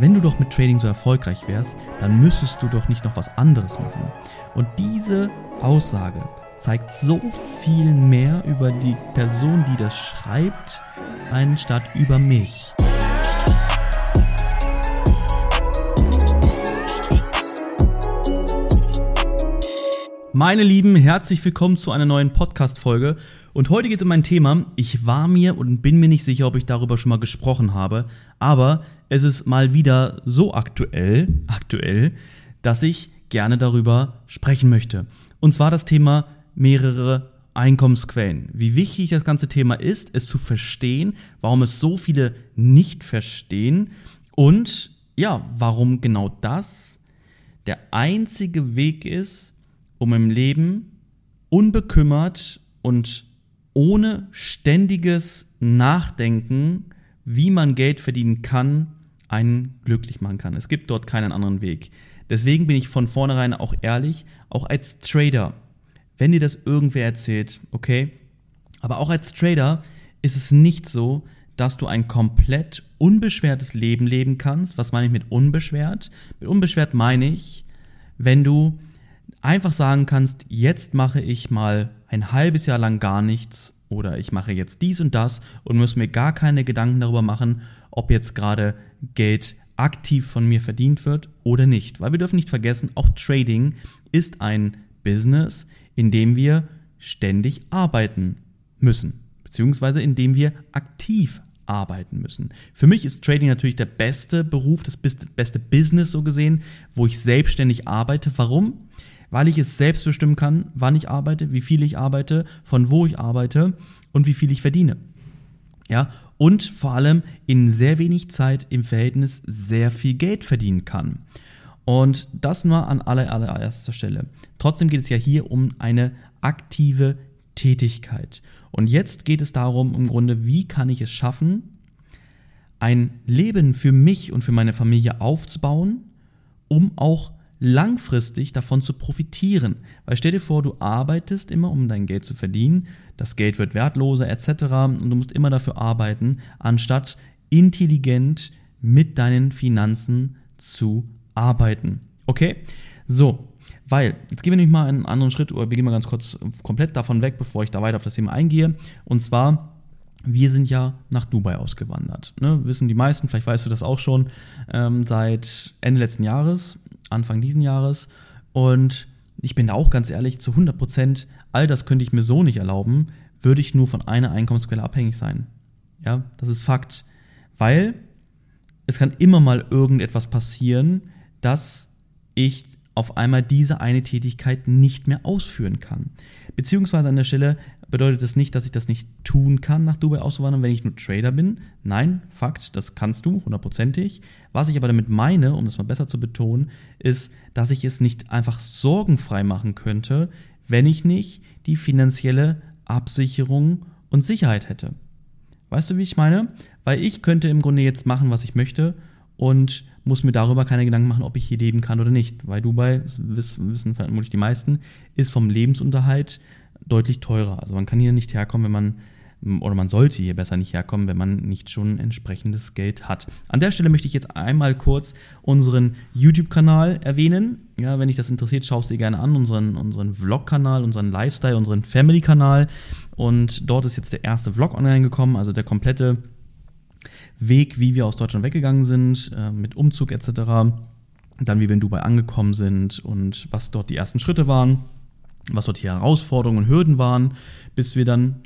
wenn du doch mit Trading so erfolgreich wärst, dann müsstest du doch nicht noch was anderes machen. Und diese Aussage zeigt so viel mehr über die Person, die das schreibt, anstatt über mich. Meine Lieben, herzlich willkommen zu einer neuen Podcast-Folge. Und heute geht es um mein Thema. Ich war mir und bin mir nicht sicher, ob ich darüber schon mal gesprochen habe, aber es ist mal wieder so aktuell, aktuell, dass ich gerne darüber sprechen möchte. Und zwar das Thema mehrere Einkommensquellen. Wie wichtig das ganze Thema ist, es zu verstehen, warum es so viele nicht verstehen und ja, warum genau das der einzige Weg ist, um im Leben unbekümmert und ohne ständiges Nachdenken, wie man Geld verdienen kann, einen glücklich machen kann. Es gibt dort keinen anderen Weg. Deswegen bin ich von vornherein auch ehrlich, auch als Trader, wenn dir das irgendwer erzählt, okay, aber auch als Trader ist es nicht so, dass du ein komplett unbeschwertes Leben leben kannst. Was meine ich mit unbeschwert? Mit unbeschwert meine ich, wenn du einfach sagen kannst, jetzt mache ich mal ein halbes Jahr lang gar nichts oder ich mache jetzt dies und das und muss mir gar keine Gedanken darüber machen, ob jetzt gerade Geld aktiv von mir verdient wird oder nicht. Weil wir dürfen nicht vergessen, auch Trading ist ein Business, in dem wir ständig arbeiten müssen, beziehungsweise in dem wir aktiv arbeiten müssen. Für mich ist Trading natürlich der beste Beruf, das beste Business so gesehen, wo ich selbstständig arbeite. Warum? Weil ich es selbst bestimmen kann, wann ich arbeite, wie viel ich arbeite, von wo ich arbeite und wie viel ich verdiene. Ja, und vor allem in sehr wenig Zeit im Verhältnis sehr viel Geld verdienen kann. Und das nur an aller, allererster Stelle. Trotzdem geht es ja hier um eine aktive Tätigkeit. Und jetzt geht es darum, im Grunde, wie kann ich es schaffen, ein Leben für mich und für meine Familie aufzubauen, um auch langfristig davon zu profitieren. Weil stell dir vor, du arbeitest immer, um dein Geld zu verdienen, das Geld wird wertloser etc. und du musst immer dafür arbeiten, anstatt intelligent mit deinen Finanzen zu arbeiten. Okay? So, weil, jetzt gehen wir nämlich mal einen anderen Schritt, oder wir gehen mal ganz kurz komplett davon weg, bevor ich da weiter auf das Thema eingehe. Und zwar, wir sind ja nach Dubai ausgewandert. Ne? Wissen die meisten, vielleicht weißt du das auch schon, ähm, seit Ende letzten Jahres Anfang diesen Jahres. Und ich bin da auch ganz ehrlich, zu 100 Prozent, all das könnte ich mir so nicht erlauben, würde ich nur von einer Einkommensquelle abhängig sein. Ja, das ist Fakt. Weil es kann immer mal irgendetwas passieren, dass ich auf einmal diese eine Tätigkeit nicht mehr ausführen kann. Beziehungsweise an der Stelle bedeutet das nicht, dass ich das nicht tun kann, nach Dubai auszuwandern, wenn ich nur Trader bin. Nein, Fakt, das kannst du, hundertprozentig. Was ich aber damit meine, um das mal besser zu betonen, ist, dass ich es nicht einfach sorgenfrei machen könnte, wenn ich nicht die finanzielle Absicherung und Sicherheit hätte. Weißt du, wie ich meine? Weil ich könnte im Grunde jetzt machen, was ich möchte und muss mir darüber keine Gedanken machen, ob ich hier leben kann oder nicht. Weil Dubai, wissen vermutlich die meisten, ist vom Lebensunterhalt deutlich teurer. Also man kann hier nicht herkommen, wenn man oder man sollte hier besser nicht herkommen, wenn man nicht schon entsprechendes Geld hat. An der Stelle möchte ich jetzt einmal kurz unseren YouTube-Kanal erwähnen. Ja, wenn dich das interessiert, schau es dir gerne an, unseren, unseren Vlog-Kanal, unseren Lifestyle, unseren Family-Kanal. Und dort ist jetzt der erste Vlog online gekommen, also der komplette Weg, wie wir aus Deutschland weggegangen sind, äh, mit Umzug etc. Dann, wie wir in Dubai angekommen sind und was dort die ersten Schritte waren was dort die Herausforderungen und Hürden waren, bis wir dann,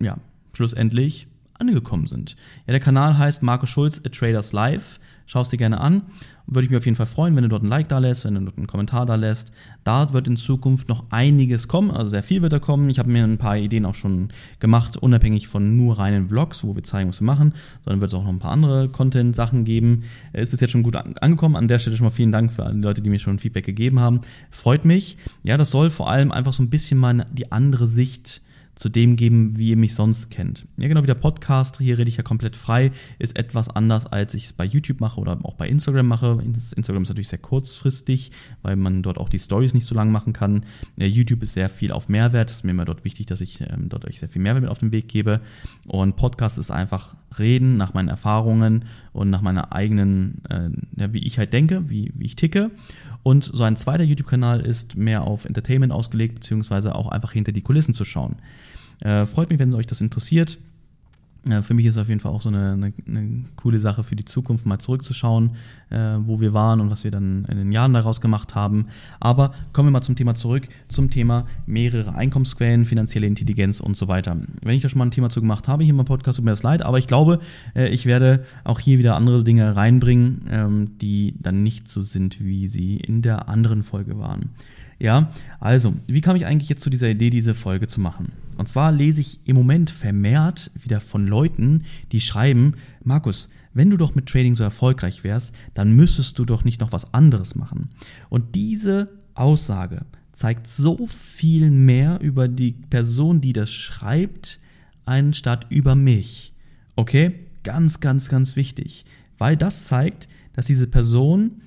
ja, schlussendlich angekommen sind. Ja, der Kanal heißt Marco Schulz, A Traders Life. Schau es dir gerne an. Würde ich mich auf jeden Fall freuen, wenn du dort ein Like da lässt, wenn du dort einen Kommentar da lässt. Da wird in Zukunft noch einiges kommen, also sehr viel wird da kommen. Ich habe mir ein paar Ideen auch schon gemacht, unabhängig von nur reinen Vlogs, wo wir zeigen, was wir machen, sondern wird es auch noch ein paar andere Content-Sachen geben. Ist bis jetzt schon gut angekommen. An der Stelle schon mal vielen Dank für alle Leute, die mir schon Feedback gegeben haben. Freut mich. Ja, das soll vor allem einfach so ein bisschen mal die andere Sicht zu dem geben, wie ihr mich sonst kennt. Ja, genau wie der Podcast, hier rede ich ja komplett frei, ist etwas anders, als ich es bei YouTube mache oder auch bei Instagram mache. Instagram ist natürlich sehr kurzfristig, weil man dort auch die Stories nicht so lang machen kann. YouTube ist sehr viel auf Mehrwert, es ist mir immer dort wichtig, dass ich ähm, dort euch sehr viel Mehrwert mit auf den Weg gebe. Und Podcast ist einfach reden nach meinen Erfahrungen und nach meiner eigenen, äh, ja, wie ich halt denke, wie, wie ich ticke. Und so ein zweiter YouTube-Kanal ist mehr auf Entertainment ausgelegt, beziehungsweise auch einfach hinter die Kulissen zu schauen. Äh, freut mich, wenn euch das interessiert. Äh, für mich ist auf jeden Fall auch so eine, eine, eine, coole Sache für die Zukunft, mal zurückzuschauen, äh, wo wir waren und was wir dann in den Jahren daraus gemacht haben. Aber kommen wir mal zum Thema zurück, zum Thema mehrere Einkommensquellen, finanzielle Intelligenz und so weiter. Wenn ich da schon mal ein Thema zu gemacht habe, hier im Podcast, tut mir das leid, aber ich glaube, äh, ich werde auch hier wieder andere Dinge reinbringen, ähm, die dann nicht so sind, wie sie in der anderen Folge waren. Ja, also, wie kam ich eigentlich jetzt zu dieser Idee, diese Folge zu machen? Und zwar lese ich im Moment vermehrt wieder von Leuten, die schreiben, Markus, wenn du doch mit Trading so erfolgreich wärst, dann müsstest du doch nicht noch was anderes machen. Und diese Aussage zeigt so viel mehr über die Person, die das schreibt, anstatt über mich. Okay? Ganz, ganz, ganz wichtig. Weil das zeigt, dass diese Person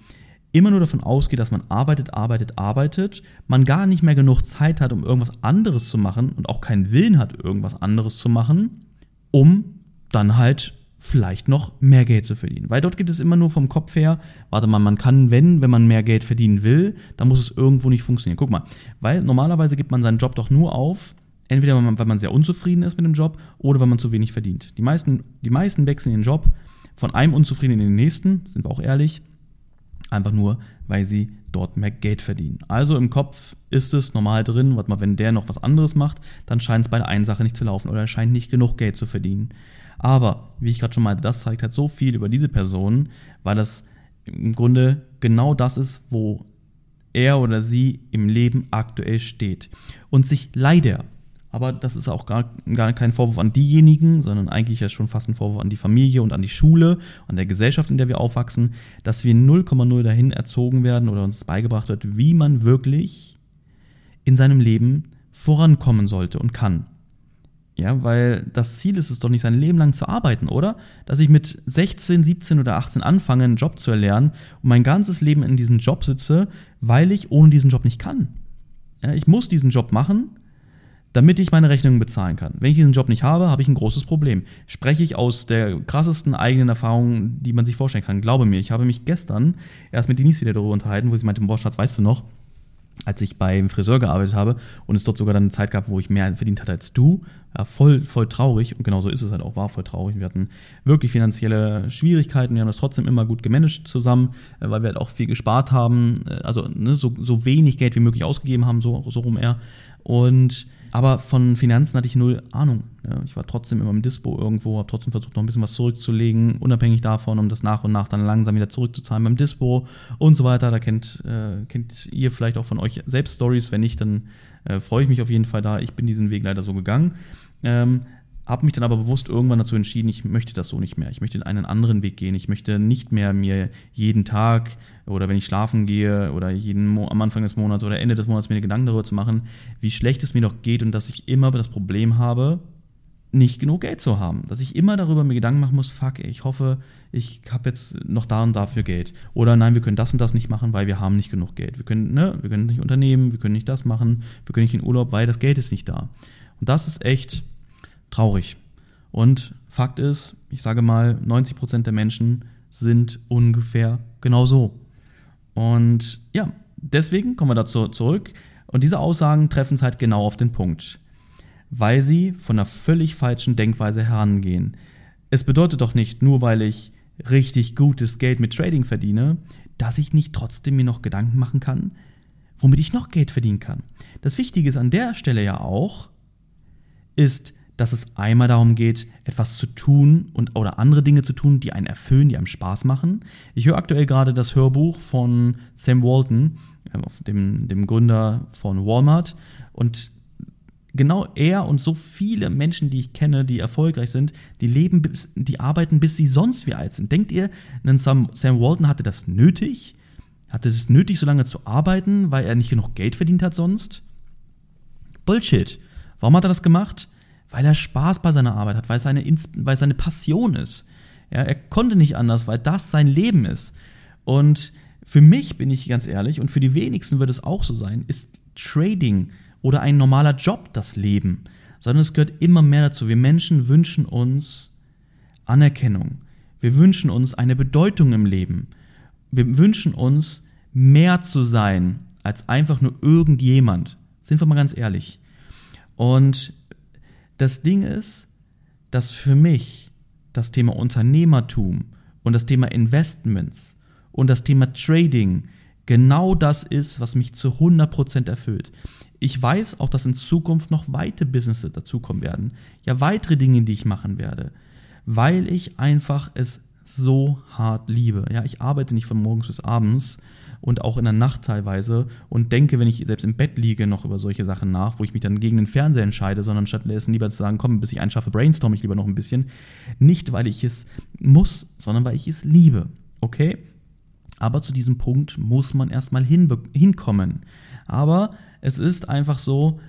immer nur davon ausgeht, dass man arbeitet, arbeitet, arbeitet, man gar nicht mehr genug Zeit hat, um irgendwas anderes zu machen und auch keinen Willen hat, irgendwas anderes zu machen, um dann halt vielleicht noch mehr Geld zu verdienen. Weil dort geht es immer nur vom Kopf her, warte mal, man kann, wenn, wenn man mehr Geld verdienen will, dann muss es irgendwo nicht funktionieren. Guck mal, weil normalerweise gibt man seinen Job doch nur auf, entweder weil man sehr unzufrieden ist mit dem Job oder weil man zu wenig verdient. Die meisten, die meisten wechseln den Job von einem Unzufriedenen in den nächsten, sind wir auch ehrlich, Einfach nur, weil sie dort mehr Geld verdienen. Also im Kopf ist es normal drin, warte mal, wenn der noch was anderes macht, dann scheint es bei der einen Sache nicht zu laufen oder er scheint nicht genug Geld zu verdienen. Aber, wie ich gerade schon meinte, das zeigt halt so viel über diese Person, weil das im Grunde genau das ist, wo er oder sie im Leben aktuell steht. Und sich leider aber das ist auch gar, gar kein Vorwurf an diejenigen, sondern eigentlich ja schon fast ein Vorwurf an die Familie und an die Schule, an der Gesellschaft, in der wir aufwachsen, dass wir 0,0 dahin erzogen werden oder uns beigebracht wird, wie man wirklich in seinem Leben vorankommen sollte und kann. Ja, weil das Ziel ist es doch nicht, sein Leben lang zu arbeiten, oder? Dass ich mit 16, 17 oder 18 anfange, einen Job zu erlernen und mein ganzes Leben in diesem Job sitze, weil ich ohne diesen Job nicht kann. Ja, ich muss diesen Job machen, damit ich meine Rechnungen bezahlen kann. Wenn ich diesen Job nicht habe, habe ich ein großes Problem. Spreche ich aus der krassesten eigenen Erfahrung, die man sich vorstellen kann. Glaube mir, ich habe mich gestern erst mit Denise wieder darüber unterhalten, wo sie meinte, boah, Schatz, weißt du noch, als ich beim Friseur gearbeitet habe und es dort sogar dann eine Zeit gab, wo ich mehr verdient hatte als du, ja, voll, voll traurig und genau so ist es halt auch, war voll traurig. Wir hatten wirklich finanzielle Schwierigkeiten, wir haben das trotzdem immer gut gemanagt zusammen, äh, weil wir halt auch viel gespart haben, äh, also ne, so, so wenig Geld wie möglich ausgegeben haben, so, so rum eher. Und aber von Finanzen hatte ich null Ahnung. Ja, ich war trotzdem immer im Dispo irgendwo, habe trotzdem versucht, noch ein bisschen was zurückzulegen, unabhängig davon, um das nach und nach dann langsam wieder zurückzuzahlen beim Dispo und so weiter. Da kennt, äh, kennt ihr vielleicht auch von euch selbst Stories. Wenn nicht, dann äh, freue ich mich auf jeden Fall da. Ich bin diesen Weg leider so gegangen. Ähm, habe mich dann aber bewusst irgendwann dazu entschieden, ich möchte das so nicht mehr. Ich möchte einen anderen Weg gehen. Ich möchte nicht mehr mir jeden Tag oder wenn ich schlafen gehe oder jeden Mo am Anfang des Monats oder Ende des Monats mir Gedanken darüber zu machen, wie schlecht es mir noch geht und dass ich immer das Problem habe, nicht genug Geld zu haben. Dass ich immer darüber mir Gedanken machen muss, fuck, ich hoffe, ich habe jetzt noch da und dafür Geld. Oder nein, wir können das und das nicht machen, weil wir haben nicht genug Geld. Wir können, ne, wir können nicht unternehmen, wir können nicht das machen, wir können nicht in Urlaub, weil das Geld ist nicht da. Und das ist echt traurig. Und Fakt ist, ich sage mal, 90 Prozent der Menschen sind ungefähr genau so. Und ja, deswegen kommen wir dazu zurück. Und diese Aussagen treffen es halt genau auf den Punkt, weil sie von einer völlig falschen Denkweise herangehen. Es bedeutet doch nicht, nur weil ich richtig gutes Geld mit Trading verdiene, dass ich nicht trotzdem mir noch Gedanken machen kann, womit ich noch Geld verdienen kann. Das Wichtige ist an der Stelle ja auch, ist, dass es einmal darum geht, etwas zu tun und oder andere Dinge zu tun, die einen erfüllen, die einem Spaß machen. Ich höre aktuell gerade das Hörbuch von Sam Walton, äh, dem, dem Gründer von Walmart. Und genau er und so viele Menschen, die ich kenne, die erfolgreich sind, die leben, bis, die arbeiten, bis sie sonst wie alt sind. Denkt ihr, Sam, Sam Walton hatte das nötig? Hatte es nötig, so lange zu arbeiten, weil er nicht genug Geld verdient hat sonst? Bullshit. Warum hat er das gemacht? Weil er Spaß bei seiner Arbeit hat, weil es seine, weil es seine Passion ist. Ja, er konnte nicht anders, weil das sein Leben ist. Und für mich, bin ich ganz ehrlich, und für die wenigsten wird es auch so sein, ist Trading oder ein normaler Job das Leben, sondern es gehört immer mehr dazu. Wir Menschen wünschen uns Anerkennung. Wir wünschen uns eine Bedeutung im Leben. Wir wünschen uns mehr zu sein als einfach nur irgendjemand. Sind wir mal ganz ehrlich. Und das Ding ist, dass für mich das Thema Unternehmertum und das Thema Investments und das Thema Trading genau das ist, was mich zu 100% erfüllt. Ich weiß auch, dass in Zukunft noch weitere Businesses dazukommen werden. Ja, weitere Dinge, die ich machen werde. Weil ich einfach es so hart liebe. Ja, ich arbeite nicht von morgens bis abends und auch in der Nacht teilweise und denke, wenn ich selbst im Bett liege, noch über solche Sachen nach, wo ich mich dann gegen den Fernseher entscheide, sondern stattdessen lieber zu sagen, komm, bis ich einschaffe, brainstorm ich lieber noch ein bisschen. Nicht, weil ich es muss, sondern weil ich es liebe. Okay? Aber zu diesem Punkt muss man erstmal hinkommen. Aber es ist einfach so,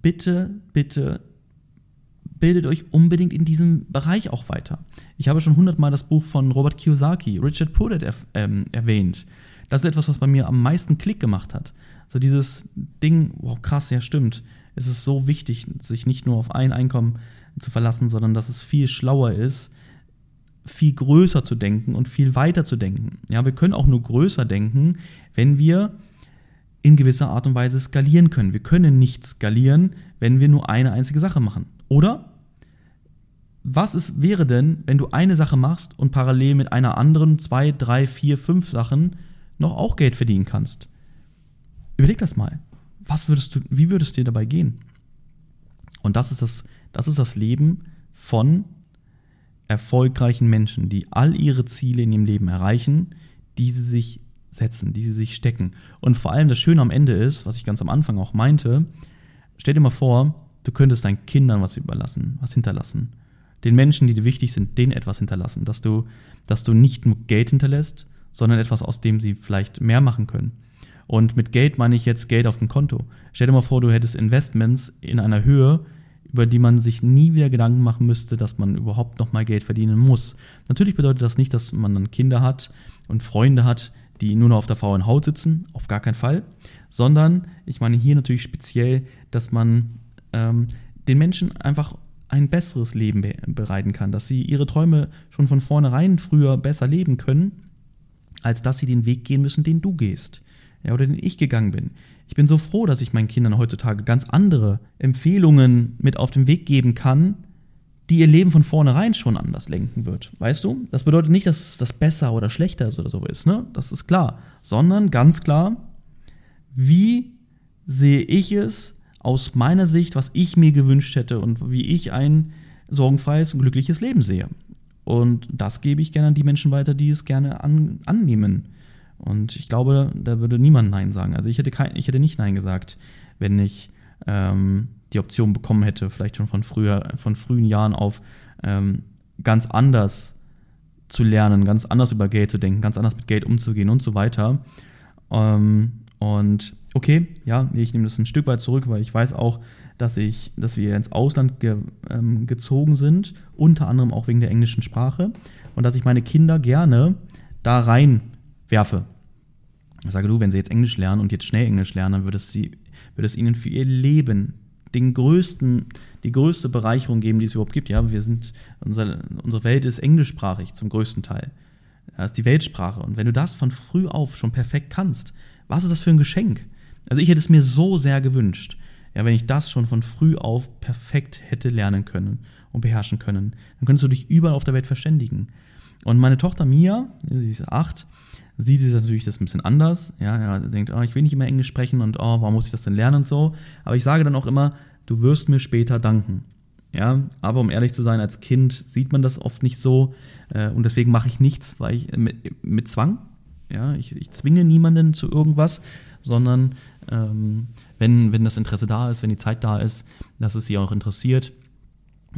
bitte, bitte bildet euch unbedingt in diesem Bereich auch weiter. Ich habe schon hundertmal das Buch von Robert Kiyosaki, Richard er, ähm, erwähnt. Das ist etwas, was bei mir am meisten Klick gemacht hat. So dieses Ding, wow, krass, ja, stimmt. Es ist so wichtig, sich nicht nur auf ein Einkommen zu verlassen, sondern dass es viel schlauer ist, viel größer zu denken und viel weiter zu denken. Ja, wir können auch nur größer denken, wenn wir in gewisser Art und Weise skalieren können. Wir können nicht skalieren, wenn wir nur eine einzige Sache machen. Oder was ist, wäre denn, wenn du eine Sache machst und parallel mit einer anderen zwei, drei, vier, fünf Sachen noch auch Geld verdienen kannst? Überleg das mal. Was würdest du, wie würdest dir dabei gehen? Und das ist das, das ist das Leben von erfolgreichen Menschen, die all ihre Ziele in ihrem Leben erreichen, die sie sich setzen, die sie sich stecken. Und vor allem das Schöne am Ende ist, was ich ganz am Anfang auch meinte, stell dir mal vor, du könntest deinen Kindern was überlassen, was hinterlassen den Menschen, die dir wichtig sind, denen etwas hinterlassen. Dass du, dass du nicht nur Geld hinterlässt, sondern etwas, aus dem sie vielleicht mehr machen können. Und mit Geld meine ich jetzt Geld auf dem Konto. Stell dir mal vor, du hättest Investments in einer Höhe, über die man sich nie wieder Gedanken machen müsste, dass man überhaupt noch mal Geld verdienen muss. Natürlich bedeutet das nicht, dass man dann Kinder hat und Freunde hat, die nur noch auf der faulen Haut sitzen, auf gar keinen Fall, sondern ich meine hier natürlich speziell, dass man ähm, den Menschen einfach ein besseres Leben bereiten kann, dass sie ihre Träume schon von vornherein früher besser leben können, als dass sie den Weg gehen müssen, den du gehst. Ja, oder den ich gegangen bin. Ich bin so froh, dass ich meinen Kindern heutzutage ganz andere Empfehlungen mit auf den Weg geben kann, die ihr Leben von vornherein schon anders lenken wird. Weißt du? Das bedeutet nicht, dass das besser oder schlechter oder so ist, ne? Das ist klar. Sondern ganz klar, wie sehe ich es, aus meiner Sicht, was ich mir gewünscht hätte und wie ich ein sorgenfreies und glückliches Leben sehe. Und das gebe ich gerne an die Menschen weiter, die es gerne an, annehmen. Und ich glaube, da würde niemand Nein sagen. Also ich hätte, kein, ich hätte nicht Nein gesagt, wenn ich ähm, die Option bekommen hätte, vielleicht schon von früher, von frühen Jahren auf ähm, ganz anders zu lernen, ganz anders über Geld zu denken, ganz anders mit Geld umzugehen und so weiter. Ähm, und okay, ja, ich nehme das ein Stück weit zurück, weil ich weiß auch, dass ich, dass wir ins Ausland ge, ähm, gezogen sind, unter anderem auch wegen der englischen Sprache und dass ich meine Kinder gerne da reinwerfe. Ich sage du, wenn sie jetzt Englisch lernen und jetzt schnell Englisch lernen, dann würde es, sie, würde es ihnen für ihr Leben den größten, die größte Bereicherung geben, die es überhaupt gibt. Ja, wir sind, unsere, unsere Welt ist englischsprachig zum größten Teil. Das ist die Weltsprache. Und wenn du das von früh auf schon perfekt kannst, was ist das für ein Geschenk? Also ich hätte es mir so sehr gewünscht, ja, wenn ich das schon von früh auf perfekt hätte lernen können und beherrschen können. Dann könntest du dich überall auf der Welt verständigen. Und meine Tochter Mia, sie ist acht, sieht es natürlich das ein bisschen anders. Ja, sie denkt, oh, ich will nicht immer Englisch sprechen und oh, warum muss ich das denn lernen und so. Aber ich sage dann auch immer, du wirst mir später danken. Ja, aber um ehrlich zu sein, als Kind sieht man das oft nicht so äh, und deswegen mache ich nichts, weil ich mit, mit Zwang, ja, ich, ich zwinge niemanden zu irgendwas, sondern ähm, wenn, wenn das Interesse da ist, wenn die Zeit da ist, dass es sie auch interessiert,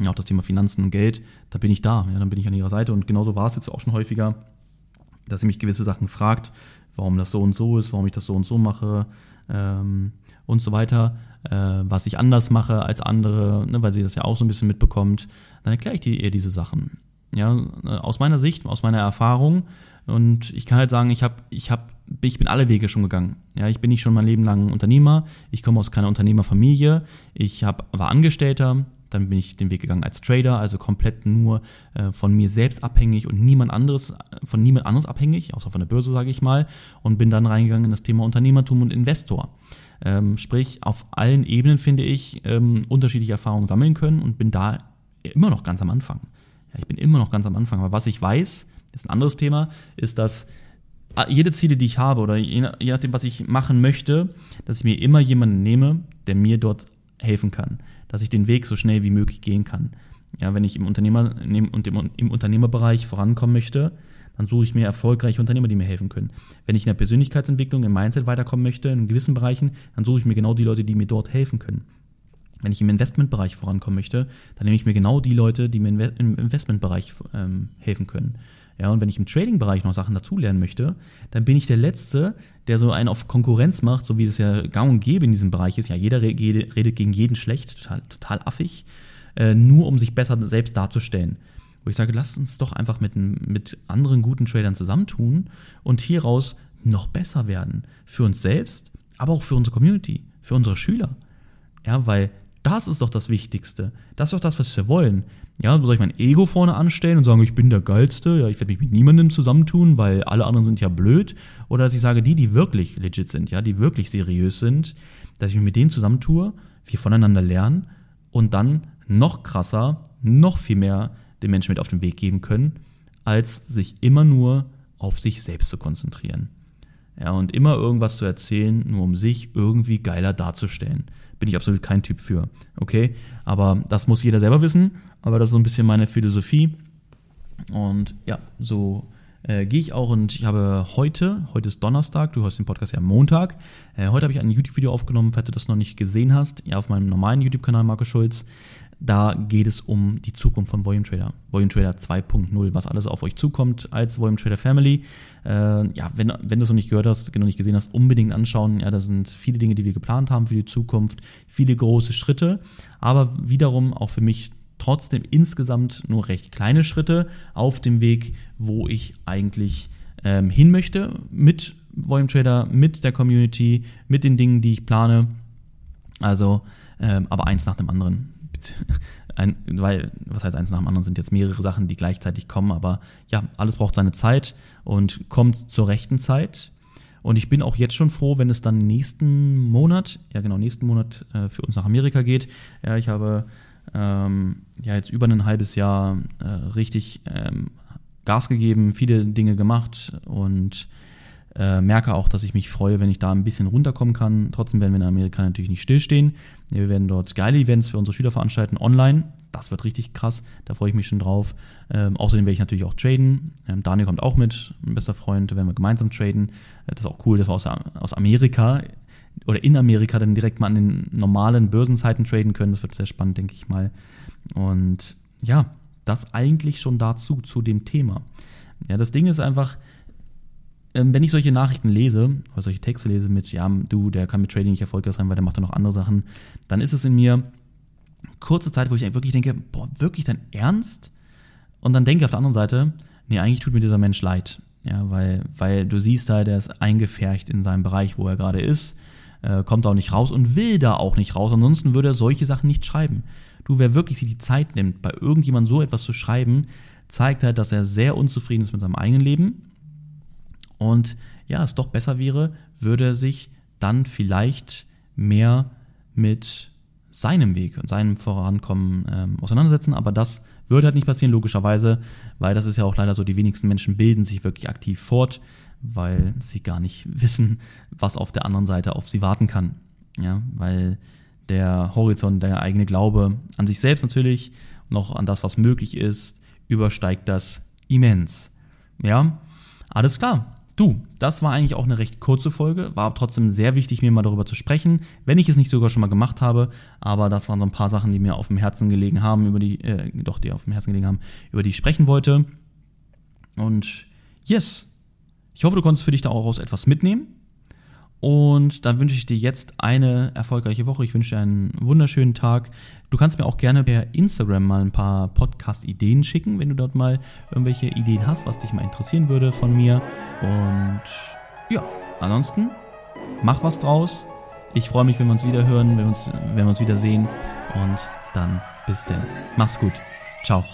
auch das Thema Finanzen und Geld, da bin ich da, ja, dann bin ich an ihrer Seite. Und genauso war es jetzt auch schon häufiger, dass sie mich gewisse Sachen fragt, warum das so und so ist, warum ich das so und so mache ähm, und so weiter. äh, was ich anders mache als andere, ne, weil sie das ja auch so ein bisschen mitbekommt, dann erkläre ich ihr diese Sachen. Ja, äh, aus meiner Sicht, aus meiner Erfahrung. Und ich kann halt sagen, ich habe, ich habe, ich bin alle Wege schon gegangen. Ja, ich bin nicht schon mein Leben lang Unternehmer. Ich komme aus keiner Unternehmerfamilie. Ich hab, war Angestellter. Dann bin ich den Weg gegangen als Trader, also komplett nur äh, von mir selbst abhängig und niemand anderes, von niemand anderes abhängig, außer von der Börse, sage ich mal, und bin dann reingegangen in das Thema Unternehmertum und Investor. Ähm, sprich, auf allen Ebenen, finde ich, ähm, unterschiedliche Erfahrungen sammeln können und bin da immer noch ganz am Anfang. Ja, ich bin immer noch ganz am Anfang. Aber was ich weiß, ist ein anderes Thema, ist, dass jede Ziele, die ich habe oder je, nachdem, was ich machen möchte, dass ich mir immer jemanden nehme, der mir dort helfen kann, dass ich den Weg so schnell wie möglich gehen kann. Ja, wenn ich im Unternehmer im Unternehmerbereich vorankommen möchte, dann suche ich mir erfolgreiche Unternehmer, die mir helfen können. Wenn ich in der Persönlichkeitsentwicklung, im Mindset weiterkommen möchte, in gewissen Bereichen, dann suche ich mir genau die Leute, die mir dort helfen können. Wenn ich im Investmentbereich vorankommen möchte, dann nehme ich mir genau die Leute, die mir im Investmentbereich ähm, helfen können. Ja, und wenn ich im Trading-Bereich noch Sachen dazulernen möchte, dann bin ich der Letzte, der so einen auf Konkurrenz macht, so wie es ja gang und gäbe in diesem Bereich ist. Ja, jeder redet gegen jeden schlecht, total, total affig, äh, nur um sich besser selbst darzustellen. Wo ich sage, lasst uns doch einfach mit, mit anderen guten Tradern zusammentun und hieraus noch besser werden. Für uns selbst, aber auch für unsere Community, für unsere Schüler. Ja, weil das ist doch das Wichtigste. Das ist doch das, was wir wollen. Ja, soll ich mein Ego vorne anstellen und sagen, ich bin der Geilste, ja, ich werde mich mit niemandem zusammentun, weil alle anderen sind ja blöd. Oder dass ich sage, die, die wirklich legit sind, ja, die wirklich seriös sind, dass ich mich mit denen zusammentue, wir voneinander lernen und dann noch krasser, noch viel mehr den Menschen mit auf den Weg geben können, als sich immer nur auf sich selbst zu konzentrieren. Ja, und immer irgendwas zu erzählen, nur um sich irgendwie geiler darzustellen. Bin ich absolut kein Typ für. Okay? Aber das muss jeder selber wissen. Aber das ist so ein bisschen meine Philosophie. Und ja, so äh, gehe ich auch und ich habe heute, heute ist Donnerstag, du hörst den Podcast ja am Montag. Äh, heute habe ich ein YouTube-Video aufgenommen, falls du das noch nicht gesehen hast, ja, auf meinem normalen YouTube-Kanal Marco Schulz. Da geht es um die Zukunft von Volume Trader. Volume Trader 2.0, was alles auf euch zukommt als Volume Trader Family. Äh, ja, wenn, wenn du es noch nicht gehört hast, noch nicht gesehen hast, unbedingt anschauen. Ja, das sind viele Dinge, die wir geplant haben für die Zukunft, viele große Schritte, aber wiederum auch für mich trotzdem insgesamt nur recht kleine Schritte auf dem Weg, wo ich eigentlich ähm, hin möchte mit Volume Trader, mit der Community, mit den Dingen, die ich plane. Also, ähm, aber eins nach dem anderen. Ein, weil, was heißt eins nach dem anderen, sind jetzt mehrere Sachen, die gleichzeitig kommen, aber ja, alles braucht seine Zeit und kommt zur rechten Zeit. Und ich bin auch jetzt schon froh, wenn es dann nächsten Monat, ja genau, nächsten Monat äh, für uns nach Amerika geht. Ja, ich habe ähm, ja jetzt über ein halbes Jahr äh, richtig ähm, Gas gegeben, viele Dinge gemacht und äh, merke auch, dass ich mich freue, wenn ich da ein bisschen runterkommen kann. Trotzdem werden wir in Amerika natürlich nicht stillstehen. Wir werden dort geile Events für unsere Schüler veranstalten, online. Das wird richtig krass, da freue ich mich schon drauf. Ähm, außerdem werde ich natürlich auch traden. Ähm, Daniel kommt auch mit, ein bester Freund, da werden wir gemeinsam traden. Äh, das ist auch cool, dass wir aus, aus Amerika oder in Amerika dann direkt mal an den normalen Börsenzeiten traden können. Das wird sehr spannend, denke ich mal. Und ja, das eigentlich schon dazu, zu dem Thema. Ja, das Ding ist einfach, wenn ich solche Nachrichten lese, oder solche Texte lese mit, ja, du, der kann mit Trading nicht erfolgreich sein, weil der macht ja noch andere Sachen, dann ist es in mir kurze Zeit, wo ich wirklich denke, boah, wirklich dein Ernst? Und dann denke ich auf der anderen Seite, nee, eigentlich tut mir dieser Mensch leid. Ja, weil, weil du siehst da, der ist eingefärcht in seinem Bereich, wo er gerade ist, äh, kommt auch nicht raus und will da auch nicht raus. Ansonsten würde er solche Sachen nicht schreiben. Du, wer wirklich sich die Zeit nimmt, bei irgendjemandem so etwas zu schreiben, zeigt halt, dass er sehr unzufrieden ist mit seinem eigenen Leben und ja, es doch besser wäre, würde er sich dann vielleicht mehr mit seinem Weg und seinem Vorankommen ähm, auseinandersetzen. Aber das würde halt nicht passieren, logischerweise, weil das ist ja auch leider so, die wenigsten Menschen bilden sich wirklich aktiv fort, weil sie gar nicht wissen, was auf der anderen Seite auf sie warten kann. Ja, weil der Horizont, der eigene Glaube an sich selbst natürlich, noch an das, was möglich ist, übersteigt das immens. Ja, alles klar. Du, das war eigentlich auch eine recht kurze Folge, war trotzdem sehr wichtig, mir mal darüber zu sprechen, wenn ich es nicht sogar schon mal gemacht habe, aber das waren so ein paar Sachen, die mir auf dem Herzen gelegen haben, über die, äh, doch, die auf dem Herzen gelegen haben, über die ich sprechen wollte. Und yes, ich hoffe, du konntest für dich da auch aus etwas mitnehmen. Und dann wünsche ich dir jetzt eine erfolgreiche Woche. Ich wünsche dir einen wunderschönen Tag. Du kannst mir auch gerne per Instagram mal ein paar Podcast-Ideen schicken, wenn du dort mal irgendwelche Ideen hast, was dich mal interessieren würde von mir. Und ja, ansonsten mach was draus. Ich freue mich, wenn wir uns wieder hören, wenn wir uns, wenn wir uns wieder sehen. Und dann bis denn. Mach's gut. Ciao.